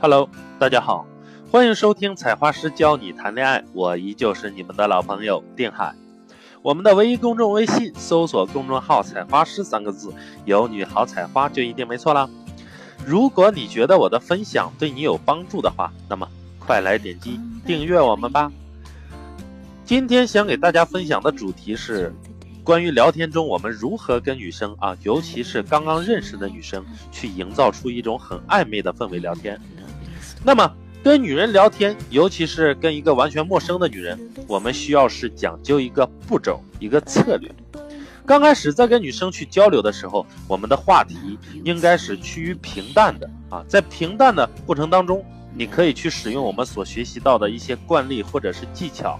Hello，大家好，欢迎收听采花师教你谈恋爱，我依旧是你们的老朋友定海。我们的唯一公众微信搜索公众号“采花师”三个字，有女好采花就一定没错啦。如果你觉得我的分享对你有帮助的话，那么快来点击订阅我们吧。今天想给大家分享的主题是关于聊天中我们如何跟女生啊，尤其是刚刚认识的女生，去营造出一种很暧昧的氛围聊天。那么跟女人聊天，尤其是跟一个完全陌生的女人，我们需要是讲究一个步骤，一个策略。刚开始在跟女生去交流的时候，我们的话题应该是趋于平淡的啊，在平淡的过程当中，你可以去使用我们所学习到的一些惯例或者是技巧。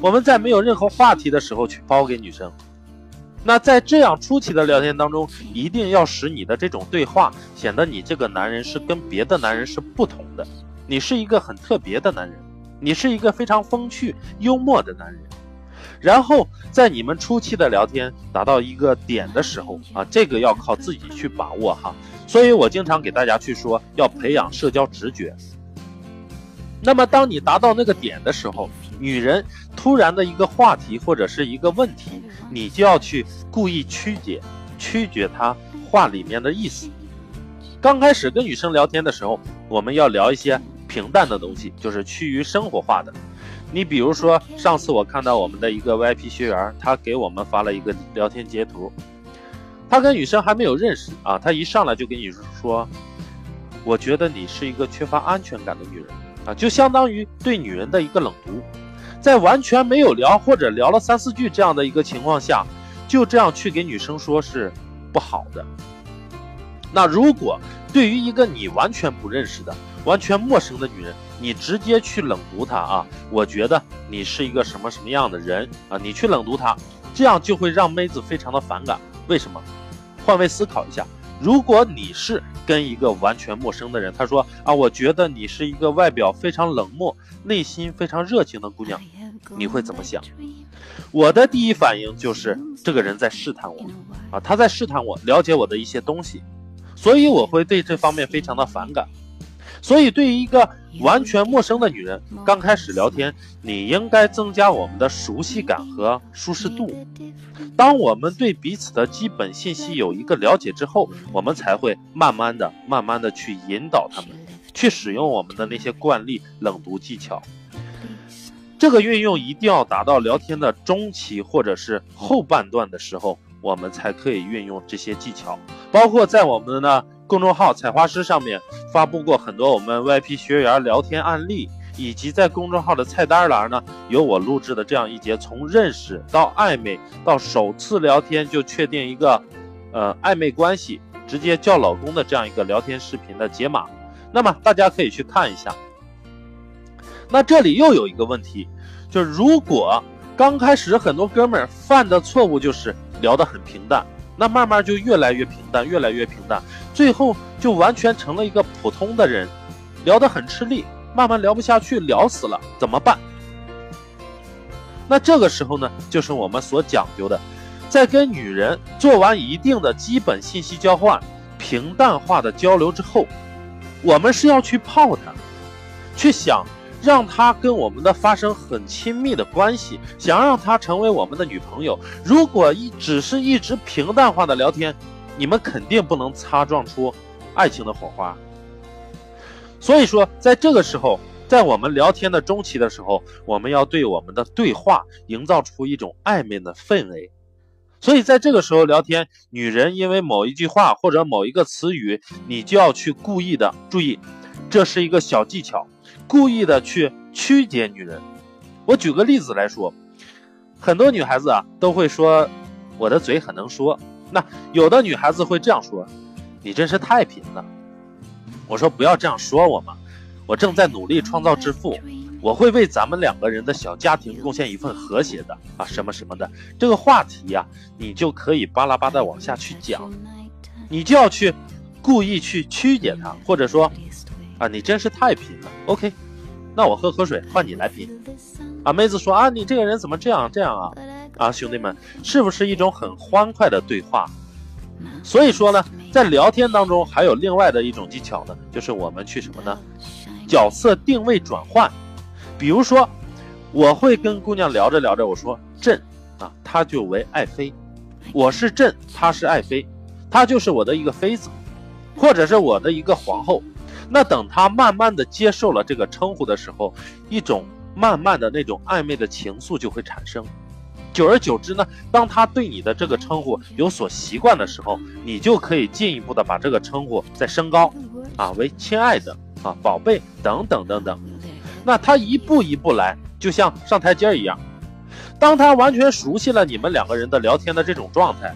我们在没有任何话题的时候去抛给女生。那在这样初期的聊天当中，一定要使你的这种对话显得你这个男人是跟别的男人是不同的，你是一个很特别的男人，你是一个非常风趣幽默的男人。然后在你们初期的聊天达到一个点的时候啊，这个要靠自己去把握哈。所以我经常给大家去说，要培养社交直觉。那么当你达到那个点的时候，女人突然的一个话题或者是一个问题，你就要去故意曲解，曲解他话里面的意思。刚开始跟女生聊天的时候，我们要聊一些平淡的东西，就是趋于生活化的。你比如说，上次我看到我们的一个 VIP 学员，他给我们发了一个聊天截图，他跟女生还没有认识啊，他一上来就跟女生说：“我觉得你是一个缺乏安全感的女人啊，就相当于对女人的一个冷读。”在完全没有聊或者聊了三四句这样的一个情况下，就这样去给女生说是不好的。那如果对于一个你完全不认识的、完全陌生的女人，你直接去冷读她啊，我觉得你是一个什么什么样的人啊？你去冷读她，这样就会让妹子非常的反感。为什么？换位思考一下，如果你是跟一个完全陌生的人，他说啊，我觉得你是一个外表非常冷漠、内心非常热情的姑娘，你会怎么想？我的第一反应就是这个人在试探我啊，他在试探我，了解我的一些东西。所以我会对这方面非常的反感。所以对于一个完全陌生的女人，刚开始聊天，你应该增加我们的熟悉感和舒适度。当我们对彼此的基本信息有一个了解之后，我们才会慢慢的、慢慢的去引导他们，去使用我们的那些惯例、冷读技巧。这个运用一定要达到聊天的中期或者是后半段的时候。我们才可以运用这些技巧，包括在我们的公众号“采花师”上面发布过很多我们 VIP 学员聊天案例，以及在公众号的菜单栏呢有我录制的这样一节从认识到暧昧到首次聊天就确定一个呃暧昧关系，直接叫老公的这样一个聊天视频的解码，那么大家可以去看一下。那这里又有一个问题，就是如果刚开始很多哥们犯的错误就是。聊得很平淡，那慢慢就越来越平淡，越来越平淡，最后就完全成了一个普通的人，聊得很吃力，慢慢聊不下去，聊死了，怎么办？那这个时候呢，就是我们所讲究的，在跟女人做完一定的基本信息交换、平淡化的交流之后，我们是要去泡她，去想。让她跟我们的发生很亲密的关系，想让她成为我们的女朋友。如果一只是一直平淡化的聊天，你们肯定不能擦撞出爱情的火花。所以说，在这个时候，在我们聊天的中期的时候，我们要对我们的对话营造出一种暧昧的氛围。所以在这个时候聊天，女人因为某一句话或者某一个词语，你就要去故意的注意，这是一个小技巧。故意的去曲解女人，我举个例子来说，很多女孩子啊都会说我的嘴很能说，那有的女孩子会这样说，你真是太贫了。我说不要这样说我嘛，我正在努力创造致富，我会为咱们两个人的小家庭贡献一份和谐的啊什么什么的这个话题呀，你就可以巴拉巴拉往下去讲，你就要去故意去曲解他，或者说。啊，你真是太贫了。OK，那我喝口水，换你来贫。啊，妹子说啊，你这个人怎么这样这样啊？啊，兄弟们，是不是一种很欢快的对话？所以说呢，在聊天当中还有另外的一种技巧呢，就是我们去什么呢？角色定位转换。比如说，我会跟姑娘聊着聊着，我说朕啊，她就为爱妃，我是朕，她是爱妃，她就是我的一个妃子，或者是我的一个皇后。那等她慢慢的接受了这个称呼的时候，一种慢慢的那种暧昧的情愫就会产生。久而久之呢，当他对你的这个称呼有所习惯的时候，你就可以进一步的把这个称呼再升高，啊，为亲爱的啊，宝贝等等等等。那他一步一步来，就像上台阶一样。当他完全熟悉了你们两个人的聊天的这种状态，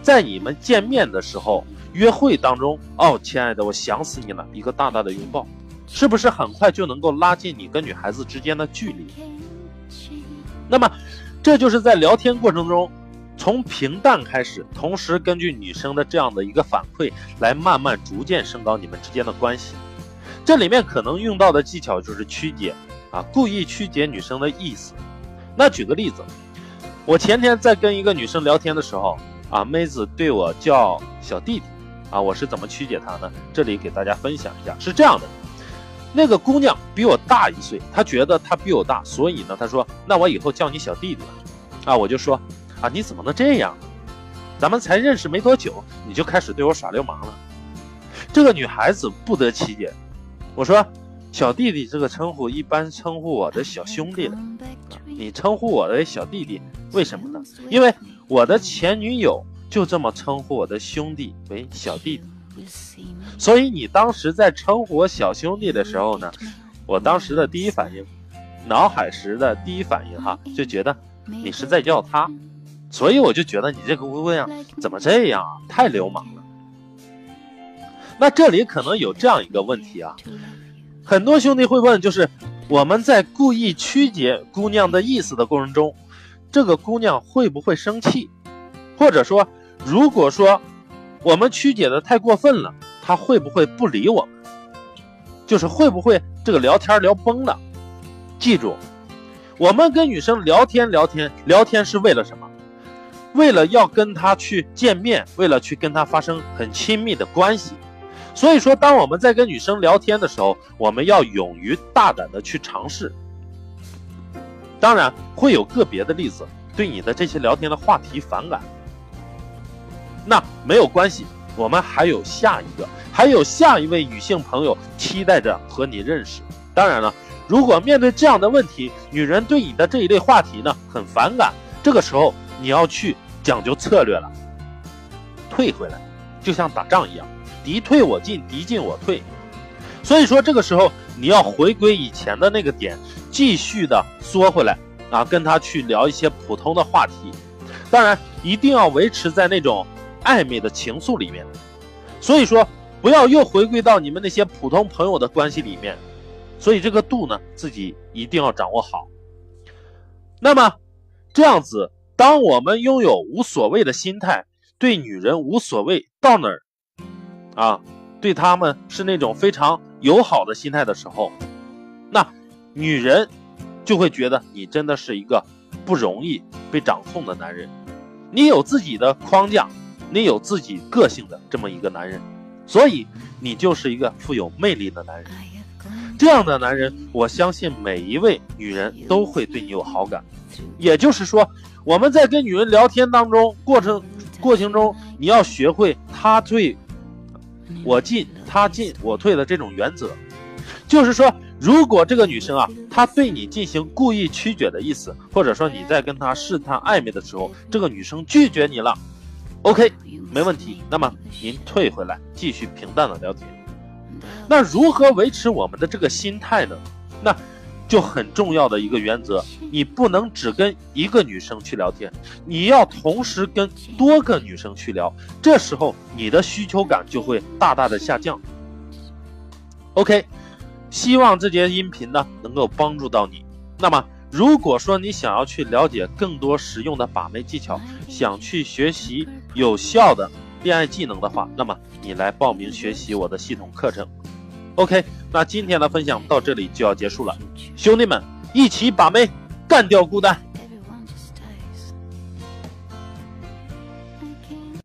在你们见面的时候，约会当中，哦，亲爱的，我想死你了，一个大大的拥抱，是不是很快就能够拉近你跟女孩子之间的距离？那么。这就是在聊天过程中，从平淡开始，同时根据女生的这样的一个反馈，来慢慢逐渐升高你们之间的关系。这里面可能用到的技巧就是曲解啊，故意曲解女生的意思。那举个例子，我前天在跟一个女生聊天的时候啊，妹子对我叫小弟弟啊，我是怎么曲解她呢？这里给大家分享一下，是这样的。那个姑娘比我大一岁，她觉得她比我大，所以呢，她说：“那我以后叫你小弟弟了。”啊，我就说：“啊，你怎么能这样？咱们才认识没多久，你就开始对我耍流氓了。”这个女孩子不得其解。我说：“小弟弟这个称呼一般称呼我的小兄弟的，你称呼我的小弟弟，为什么呢？因为我的前女友就这么称呼我的兄弟为小弟弟。”所以你当时在称呼我小兄弟的时候呢，我当时的第一反应，脑海时的第一反应哈，就觉得你是在叫他，所以我就觉得你这个姑娘怎么这样啊，太流氓了。那这里可能有这样一个问题啊，很多兄弟会问，就是我们在故意曲解姑娘的意思的过程中，这个姑娘会不会生气？或者说，如果说。我们曲解的太过分了，他会不会不理我们？就是会不会这个聊天聊崩了？记住，我们跟女生聊天聊天聊天是为了什么？为了要跟她去见面，为了去跟她发生很亲密的关系。所以说，当我们在跟女生聊天的时候，我们要勇于大胆的去尝试。当然，会有个别的例子对你的这些聊天的话题反感。那没有关系，我们还有下一个，还有下一位女性朋友期待着和你认识。当然了，如果面对这样的问题，女人对你的这一类话题呢很反感，这个时候你要去讲究策略了，退回来，就像打仗一样，敌退我进，敌进我退。所以说这个时候你要回归以前的那个点，继续的缩回来啊，跟他去聊一些普通的话题，当然一定要维持在那种。暧昧的情愫里面，所以说不要又回归到你们那些普通朋友的关系里面，所以这个度呢，自己一定要掌握好。那么这样子，当我们拥有无所谓的心态，对女人无所谓到哪儿啊，对他们是那种非常友好的心态的时候，那女人就会觉得你真的是一个不容易被掌控的男人，你有自己的框架。你有自己个性的这么一个男人，所以你就是一个富有魅力的男人。这样的男人，我相信每一位女人都会对你有好感。也就是说，我们在跟女人聊天当中过程过程中，你要学会他退我进，他进我退的这种原则。就是说，如果这个女生啊，她对你进行故意曲解的意思，或者说你在跟她试探暧昧的时候，这个女生拒绝你了。OK，没问题。那么您退回来，继续平淡的聊天。那如何维持我们的这个心态呢？那就很重要的一个原则，你不能只跟一个女生去聊天，你要同时跟多个女生去聊。这时候你的需求感就会大大的下降。OK，希望这节音频呢能够帮助到你。那么。如果说你想要去了解更多实用的把妹技巧，想去学习有效的恋爱技能的话，那么你来报名学习我的系统课程。OK，那今天的分享到这里就要结束了，兄弟们，一起把妹，干掉孤单。